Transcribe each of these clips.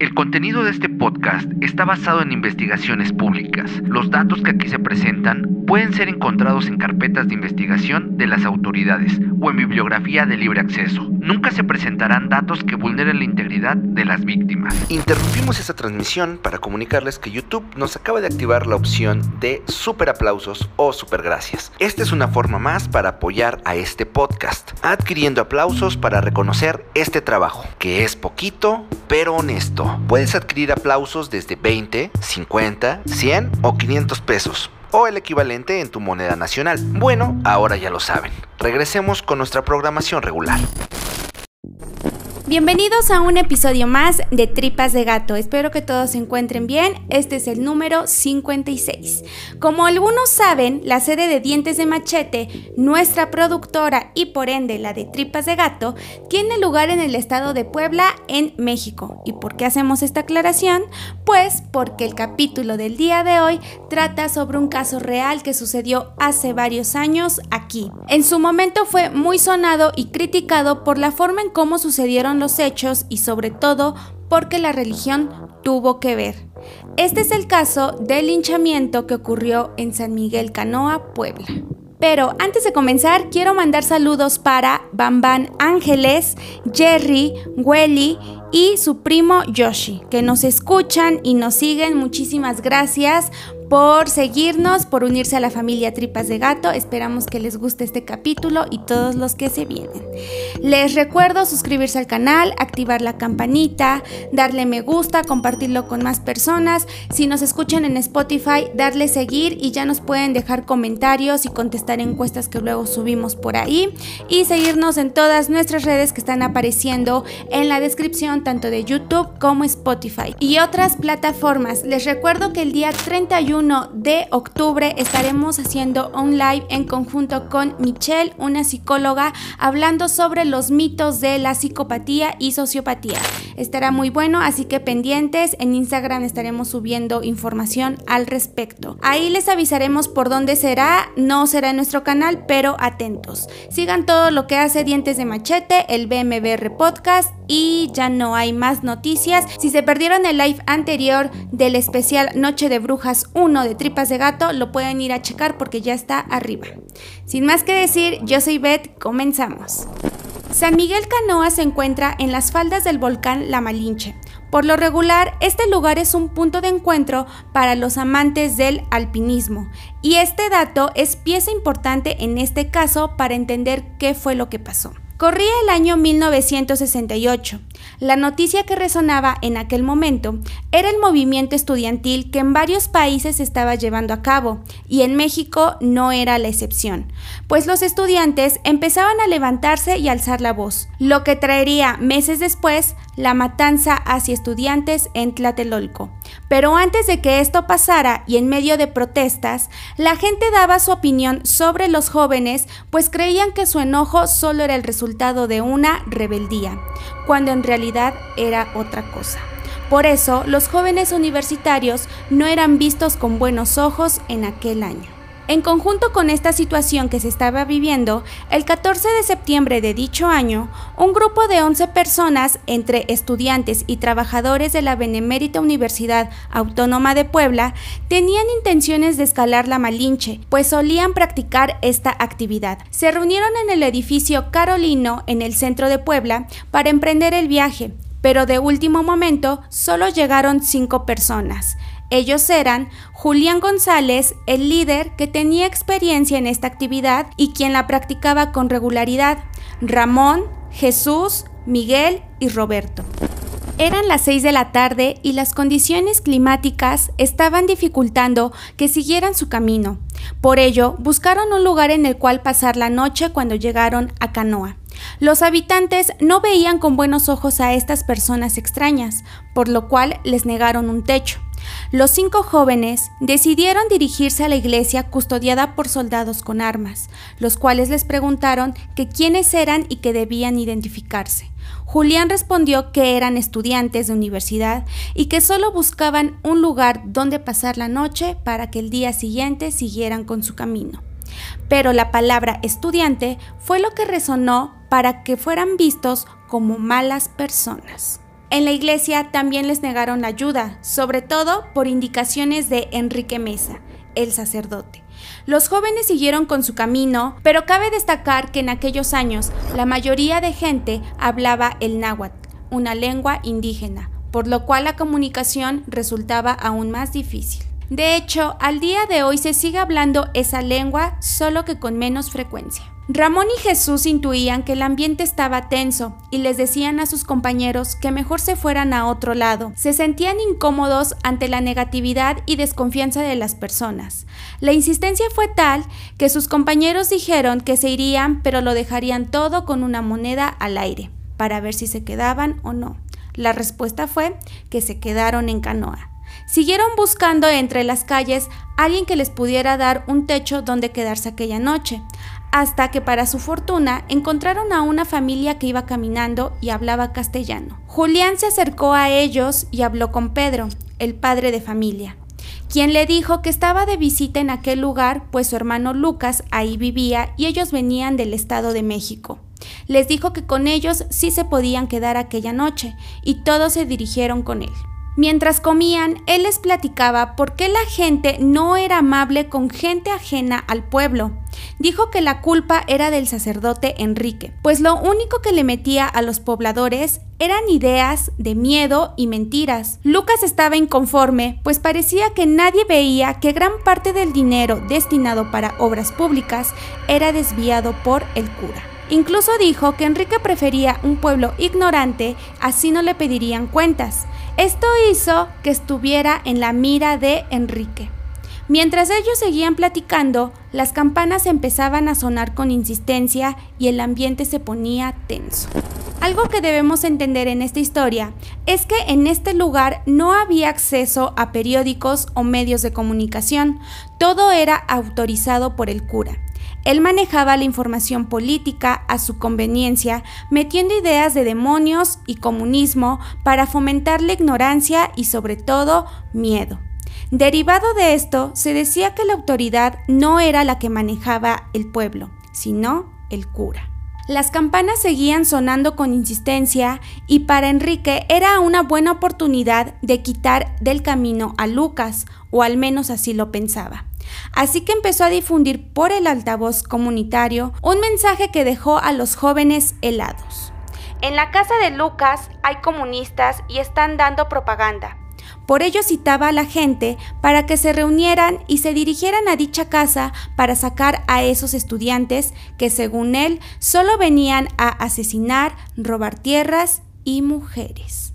El contenido de este podcast está basado en investigaciones públicas. Los datos que aquí se presentan pueden ser encontrados en carpetas de investigación de las autoridades o en bibliografía de libre acceso. Nunca se presentarán datos que vulneren la integridad de las víctimas. Interrumpimos esta transmisión para comunicarles que YouTube nos acaba de activar la opción de super aplausos o super gracias. Esta es una forma más para apoyar a este podcast, adquiriendo aplausos para reconocer este trabajo, que es poquito pero honesto. Puedes adquirir aplausos desde 20, 50, 100 o 500 pesos o el equivalente en tu moneda nacional. Bueno, ahora ya lo saben. Regresemos con nuestra programación regular. Bienvenidos a un episodio más de Tripas de Gato. Espero que todos se encuentren bien. Este es el número 56. Como algunos saben, la sede de Dientes de Machete, nuestra productora y por ende la de Tripas de Gato, tiene lugar en el estado de Puebla, en México. ¿Y por qué hacemos esta aclaración? Pues porque el capítulo del día de hoy trata sobre un caso real que sucedió hace varios años aquí. En su momento fue muy sonado y criticado por la forma en cómo sucedieron los hechos y sobre todo porque la religión tuvo que ver. Este es el caso del linchamiento que ocurrió en San Miguel Canoa, Puebla. Pero antes de comenzar, quiero mandar saludos para Bamban Ángeles, Jerry, Welly y su primo Yoshi, que nos escuchan y nos siguen. Muchísimas gracias por seguirnos, por unirse a la familia Tripas de Gato. Esperamos que les guste este capítulo y todos los que se vienen. Les recuerdo suscribirse al canal, activar la campanita, darle me gusta, compartirlo con más personas. Si nos escuchan en Spotify, darle seguir y ya nos pueden dejar comentarios y contestar encuestas que luego subimos por ahí. Y seguirnos en todas nuestras redes que están apareciendo en la descripción tanto de YouTube como Spotify y otras plataformas. Les recuerdo que el día 31 de octubre estaremos haciendo un live en conjunto con Michelle, una psicóloga, hablando sobre los mitos de la psicopatía y sociopatía. Estará muy bueno, así que pendientes, en Instagram estaremos subiendo información al respecto. Ahí les avisaremos por dónde será, no será en nuestro canal, pero atentos. Sigan todo lo que hace Dientes de Machete, el BMBR Podcast y ya no hay más noticias. Si se perdieron el live anterior del especial Noche de Brujas 1, de Tripas de Gato, lo pueden ir a checar porque ya está arriba. Sin más que decir, yo soy Beth, comenzamos. San Miguel Canoa se encuentra en las faldas del volcán La Malinche. Por lo regular, este lugar es un punto de encuentro para los amantes del alpinismo, y este dato es pieza importante en este caso para entender qué fue lo que pasó. Corría el año 1968. La noticia que resonaba en aquel momento era el movimiento estudiantil que en varios países se estaba llevando a cabo, y en México no era la excepción, pues los estudiantes empezaban a levantarse y alzar la voz, lo que traería meses después la matanza hacia estudiantes en Tlatelolco. Pero antes de que esto pasara y en medio de protestas, la gente daba su opinión sobre los jóvenes, pues creían que su enojo solo era el resultado de una rebeldía, cuando en realidad era otra cosa. Por eso, los jóvenes universitarios no eran vistos con buenos ojos en aquel año. En conjunto con esta situación que se estaba viviendo, el 14 de septiembre de dicho año, un grupo de 11 personas, entre estudiantes y trabajadores de la Benemérita Universidad Autónoma de Puebla, tenían intenciones de escalar la Malinche, pues solían practicar esta actividad. Se reunieron en el edificio Carolino, en el centro de Puebla, para emprender el viaje, pero de último momento solo llegaron cinco personas. Ellos eran Julián González, el líder que tenía experiencia en esta actividad y quien la practicaba con regularidad, Ramón, Jesús, Miguel y Roberto. Eran las 6 de la tarde y las condiciones climáticas estaban dificultando que siguieran su camino. Por ello, buscaron un lugar en el cual pasar la noche cuando llegaron a Canoa. Los habitantes no veían con buenos ojos a estas personas extrañas, por lo cual les negaron un techo. Los cinco jóvenes decidieron dirigirse a la iglesia custodiada por soldados con armas, los cuales les preguntaron que quiénes eran y que debían identificarse. Julián respondió que eran estudiantes de universidad y que solo buscaban un lugar donde pasar la noche para que el día siguiente siguieran con su camino. Pero la palabra estudiante fue lo que resonó para que fueran vistos como malas personas. En la iglesia también les negaron ayuda, sobre todo por indicaciones de Enrique Mesa, el sacerdote. Los jóvenes siguieron con su camino, pero cabe destacar que en aquellos años la mayoría de gente hablaba el náhuatl, una lengua indígena, por lo cual la comunicación resultaba aún más difícil. De hecho, al día de hoy se sigue hablando esa lengua, solo que con menos frecuencia. Ramón y Jesús intuían que el ambiente estaba tenso y les decían a sus compañeros que mejor se fueran a otro lado. Se sentían incómodos ante la negatividad y desconfianza de las personas. La insistencia fue tal que sus compañeros dijeron que se irían pero lo dejarían todo con una moneda al aire, para ver si se quedaban o no. La respuesta fue que se quedaron en canoa. Siguieron buscando entre las calles alguien que les pudiera dar un techo donde quedarse aquella noche, hasta que para su fortuna encontraron a una familia que iba caminando y hablaba castellano. Julián se acercó a ellos y habló con Pedro, el padre de familia, quien le dijo que estaba de visita en aquel lugar, pues su hermano Lucas ahí vivía y ellos venían del Estado de México. Les dijo que con ellos sí se podían quedar aquella noche, y todos se dirigieron con él. Mientras comían, él les platicaba por qué la gente no era amable con gente ajena al pueblo. Dijo que la culpa era del sacerdote Enrique, pues lo único que le metía a los pobladores eran ideas de miedo y mentiras. Lucas estaba inconforme, pues parecía que nadie veía que gran parte del dinero destinado para obras públicas era desviado por el cura. Incluso dijo que Enrique prefería un pueblo ignorante, así no le pedirían cuentas. Esto hizo que estuviera en la mira de Enrique. Mientras ellos seguían platicando, las campanas empezaban a sonar con insistencia y el ambiente se ponía tenso. Algo que debemos entender en esta historia es que en este lugar no había acceso a periódicos o medios de comunicación, todo era autorizado por el cura. Él manejaba la información política a su conveniencia, metiendo ideas de demonios y comunismo para fomentar la ignorancia y sobre todo miedo. Derivado de esto, se decía que la autoridad no era la que manejaba el pueblo, sino el cura. Las campanas seguían sonando con insistencia y para Enrique era una buena oportunidad de quitar del camino a Lucas, o al menos así lo pensaba. Así que empezó a difundir por el altavoz comunitario un mensaje que dejó a los jóvenes helados. En la casa de Lucas hay comunistas y están dando propaganda. Por ello citaba a la gente para que se reunieran y se dirigieran a dicha casa para sacar a esos estudiantes que según él solo venían a asesinar, robar tierras y mujeres.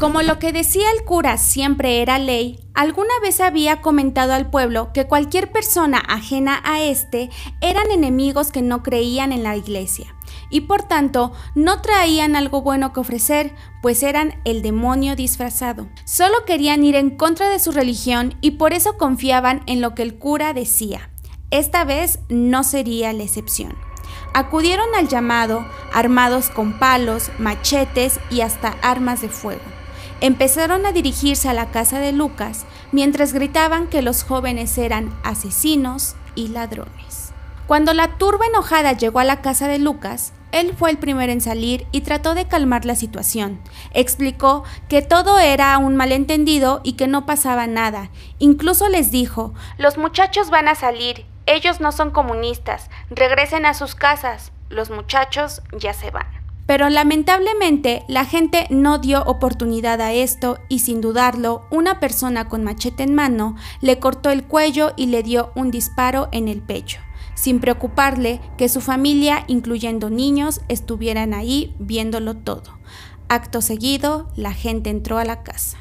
Como lo que decía el cura siempre era ley, alguna vez había comentado al pueblo que cualquier persona ajena a éste eran enemigos que no creían en la iglesia y por tanto no traían algo bueno que ofrecer, pues eran el demonio disfrazado. Solo querían ir en contra de su religión y por eso confiaban en lo que el cura decía. Esta vez no sería la excepción. Acudieron al llamado, armados con palos, machetes y hasta armas de fuego empezaron a dirigirse a la casa de Lucas mientras gritaban que los jóvenes eran asesinos y ladrones. Cuando la turba enojada llegó a la casa de Lucas, él fue el primero en salir y trató de calmar la situación. Explicó que todo era un malentendido y que no pasaba nada. Incluso les dijo, los muchachos van a salir, ellos no son comunistas, regresen a sus casas, los muchachos ya se van. Pero lamentablemente la gente no dio oportunidad a esto y sin dudarlo, una persona con machete en mano le cortó el cuello y le dio un disparo en el pecho, sin preocuparle que su familia, incluyendo niños, estuvieran ahí viéndolo todo. Acto seguido, la gente entró a la casa.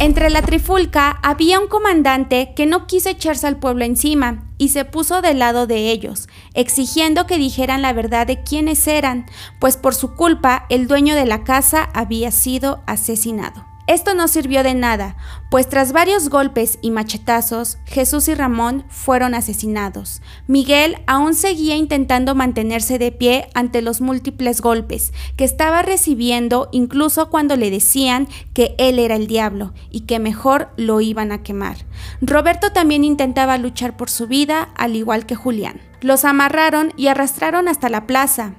Entre la trifulca había un comandante que no quiso echarse al pueblo encima y se puso del lado de ellos, exigiendo que dijeran la verdad de quiénes eran, pues por su culpa el dueño de la casa había sido asesinado. Esto no sirvió de nada, pues tras varios golpes y machetazos, Jesús y Ramón fueron asesinados. Miguel aún seguía intentando mantenerse de pie ante los múltiples golpes que estaba recibiendo incluso cuando le decían que él era el diablo y que mejor lo iban a quemar. Roberto también intentaba luchar por su vida, al igual que Julián. Los amarraron y arrastraron hasta la plaza,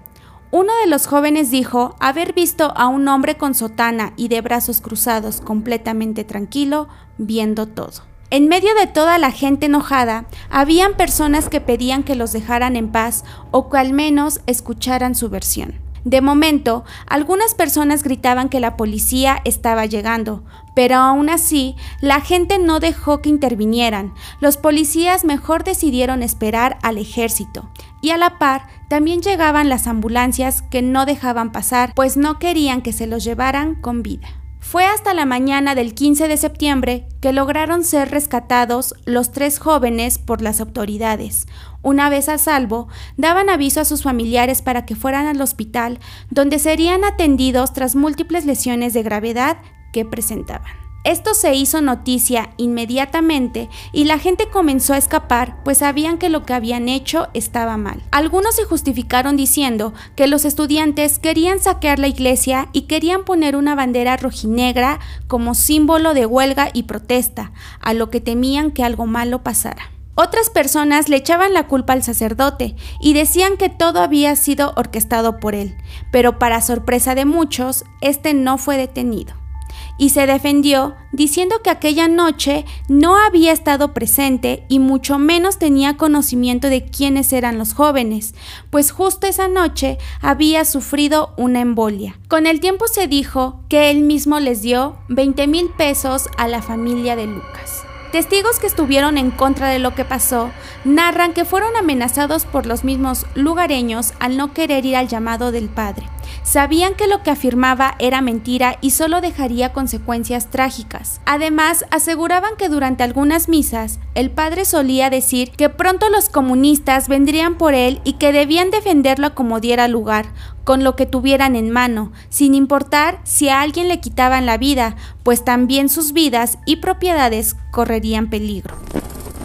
Uno de los jóvenes dijo haber visto a un hombre con sotana y de brazos cruzados completamente tranquilo, viendo todo. En medio de toda la gente enojada, habían personas que pedían que los dejaran en paz o que al menos escucharan su versión. De momento, algunas personas gritaban que la policía estaba llegando, pero aún así, la gente no dejó que intervinieran. Los policías mejor decidieron esperar al ejército, y a la par también llegaban las ambulancias que no dejaban pasar, pues no querían que se los llevaran con vida. Fue hasta la mañana del 15 de septiembre que lograron ser rescatados los tres jóvenes por las autoridades. Una vez a salvo, daban aviso a sus familiares para que fueran al hospital, donde serían atendidos tras múltiples lesiones de gravedad que presentaban. Esto se hizo noticia inmediatamente y la gente comenzó a escapar pues sabían que lo que habían hecho estaba mal. Algunos se justificaron diciendo que los estudiantes querían saquear la iglesia y querían poner una bandera rojinegra como símbolo de huelga y protesta, a lo que temían que algo malo pasara. Otras personas le echaban la culpa al sacerdote y decían que todo había sido orquestado por él, pero para sorpresa de muchos, este no fue detenido y se defendió diciendo que aquella noche no había estado presente y mucho menos tenía conocimiento de quiénes eran los jóvenes, pues justo esa noche había sufrido una embolia. Con el tiempo se dijo que él mismo les dio 20 mil pesos a la familia de Lucas. Testigos que estuvieron en contra de lo que pasó narran que fueron amenazados por los mismos lugareños al no querer ir al llamado del padre. Sabían que lo que afirmaba era mentira y solo dejaría consecuencias trágicas. Además, aseguraban que durante algunas misas, el padre solía decir que pronto los comunistas vendrían por él y que debían defenderlo como diera lugar, con lo que tuvieran en mano, sin importar si a alguien le quitaban la vida, pues también sus vidas y propiedades correrían peligro.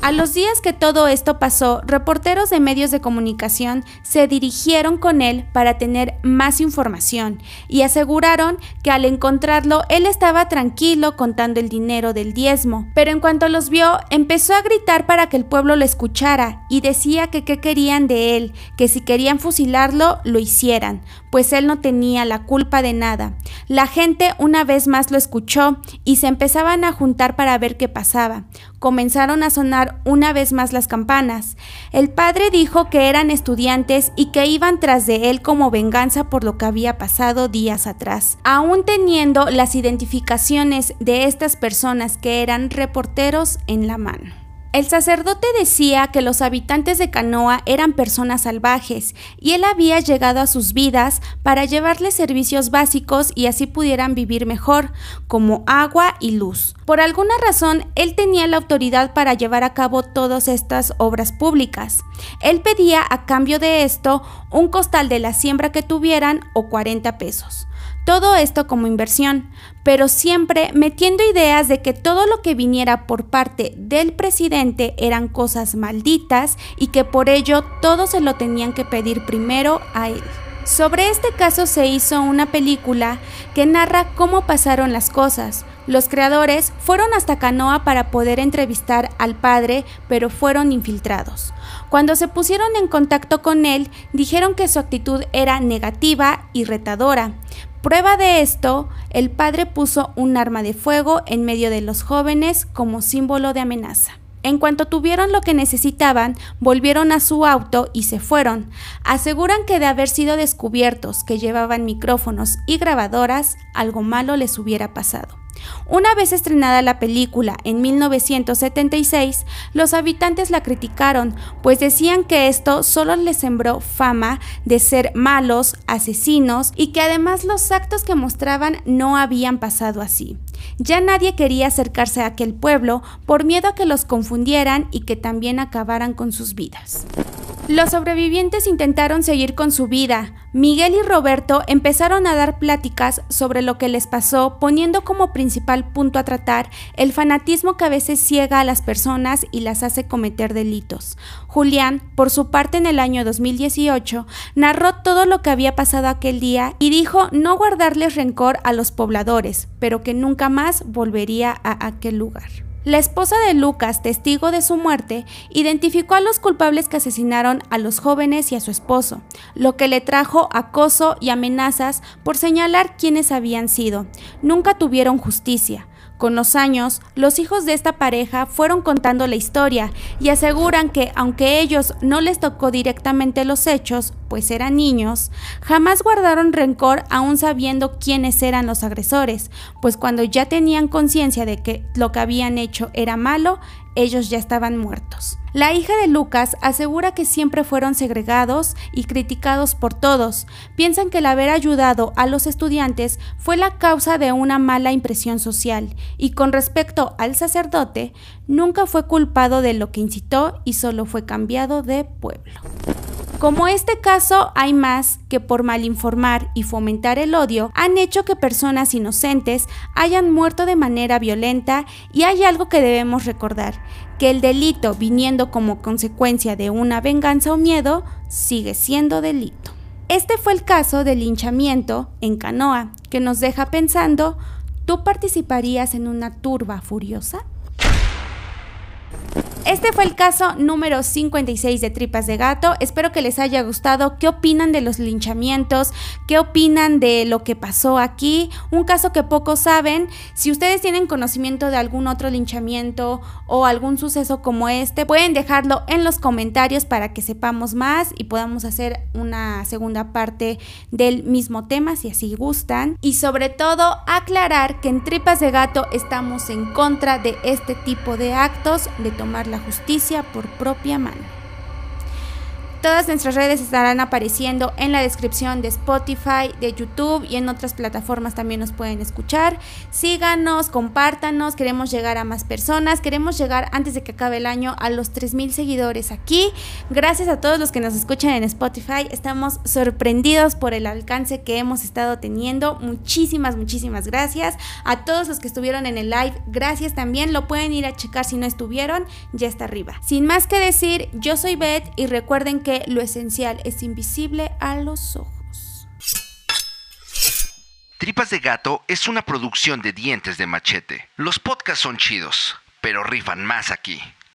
A los días que todo esto pasó, reporteros de medios de comunicación se dirigieron con él para tener más información y aseguraron que al encontrarlo él estaba tranquilo contando el dinero del diezmo, pero en cuanto los vio empezó a gritar para que el pueblo lo escuchara y decía que qué querían de él, que si querían fusilarlo lo hicieran, pues él no tenía la culpa de nada. La gente una vez más lo escuchó y se empezaban a juntar para ver qué pasaba. Comenzaron a sonar una vez más las campanas. El padre dijo que eran estudiantes y que iban tras de él como venganza por lo que había pasado días atrás. Aún teniendo las identificaciones de estas personas que eran reporteros en la mano. El sacerdote decía que los habitantes de Canoa eran personas salvajes y él había llegado a sus vidas para llevarles servicios básicos y así pudieran vivir mejor, como agua y luz. Por alguna razón, él tenía la autoridad para llevar a cabo todas estas obras públicas. Él pedía a cambio de esto un costal de la siembra que tuvieran o 40 pesos. Todo esto como inversión, pero siempre metiendo ideas de que todo lo que viniera por parte del presidente eran cosas malditas y que por ello todo se lo tenían que pedir primero a él. Sobre este caso se hizo una película que narra cómo pasaron las cosas. Los creadores fueron hasta Canoa para poder entrevistar al padre, pero fueron infiltrados. Cuando se pusieron en contacto con él, dijeron que su actitud era negativa y retadora, Prueba de esto, el padre puso un arma de fuego en medio de los jóvenes como símbolo de amenaza. En cuanto tuvieron lo que necesitaban, volvieron a su auto y se fueron. Aseguran que de haber sido descubiertos que llevaban micrófonos y grabadoras, algo malo les hubiera pasado. Una vez estrenada la película en 1976, los habitantes la criticaron, pues decían que esto solo les sembró fama de ser malos, asesinos y que además los actos que mostraban no habían pasado así. Ya nadie quería acercarse a aquel pueblo por miedo a que los confundieran y que también acabaran con sus vidas. Los sobrevivientes intentaron seguir con su vida. Miguel y Roberto empezaron a dar pláticas sobre lo que les pasó, poniendo como principal punto a tratar el fanatismo que a veces ciega a las personas y las hace cometer delitos. Julián, por su parte en el año 2018, narró todo lo que había pasado aquel día y dijo no guardarles rencor a los pobladores, pero que nunca más volvería a aquel lugar. La esposa de Lucas, testigo de su muerte, identificó a los culpables que asesinaron a los jóvenes y a su esposo, lo que le trajo acoso y amenazas por señalar quiénes habían sido. Nunca tuvieron justicia. Con los años, los hijos de esta pareja fueron contando la historia y aseguran que, aunque ellos no les tocó directamente los hechos, pues eran niños, jamás guardaron rencor aún sabiendo quiénes eran los agresores, pues cuando ya tenían conciencia de que lo que habían hecho era malo, ellos ya estaban muertos. La hija de Lucas asegura que siempre fueron segregados y criticados por todos. Piensan que el haber ayudado a los estudiantes fue la causa de una mala impresión social y con respecto al sacerdote, nunca fue culpado de lo que incitó y solo fue cambiado de pueblo. Como este caso, hay más que por malinformar y fomentar el odio han hecho que personas inocentes hayan muerto de manera violenta y hay algo que debemos recordar, que el delito viniendo como consecuencia de una venganza o miedo sigue siendo delito. Este fue el caso del linchamiento en Canoa, que nos deja pensando, ¿tú participarías en una turba furiosa? Este fue el caso número 56 de Tripas de Gato. Espero que les haya gustado. ¿Qué opinan de los linchamientos? ¿Qué opinan de lo que pasó aquí? Un caso que pocos saben. Si ustedes tienen conocimiento de algún otro linchamiento o algún suceso como este, pueden dejarlo en los comentarios para que sepamos más y podamos hacer una segunda parte del mismo tema si así gustan. Y sobre todo aclarar que en Tripas de Gato estamos en contra de este tipo de actos tomar la justicia por propia mano. Todas nuestras redes estarán apareciendo en la descripción de Spotify, de YouTube y en otras plataformas también nos pueden escuchar. Síganos, compártanos, queremos llegar a más personas, queremos llegar antes de que acabe el año a los 3.000 seguidores aquí. Gracias a todos los que nos escuchan en Spotify, estamos sorprendidos por el alcance que hemos estado teniendo. Muchísimas, muchísimas gracias. A todos los que estuvieron en el live, gracias también. Lo pueden ir a checar si no estuvieron, ya está arriba. Sin más que decir, yo soy Beth y recuerden lo esencial es invisible a los ojos. Tripas de Gato es una producción de dientes de machete. Los podcasts son chidos, pero rifan más aquí.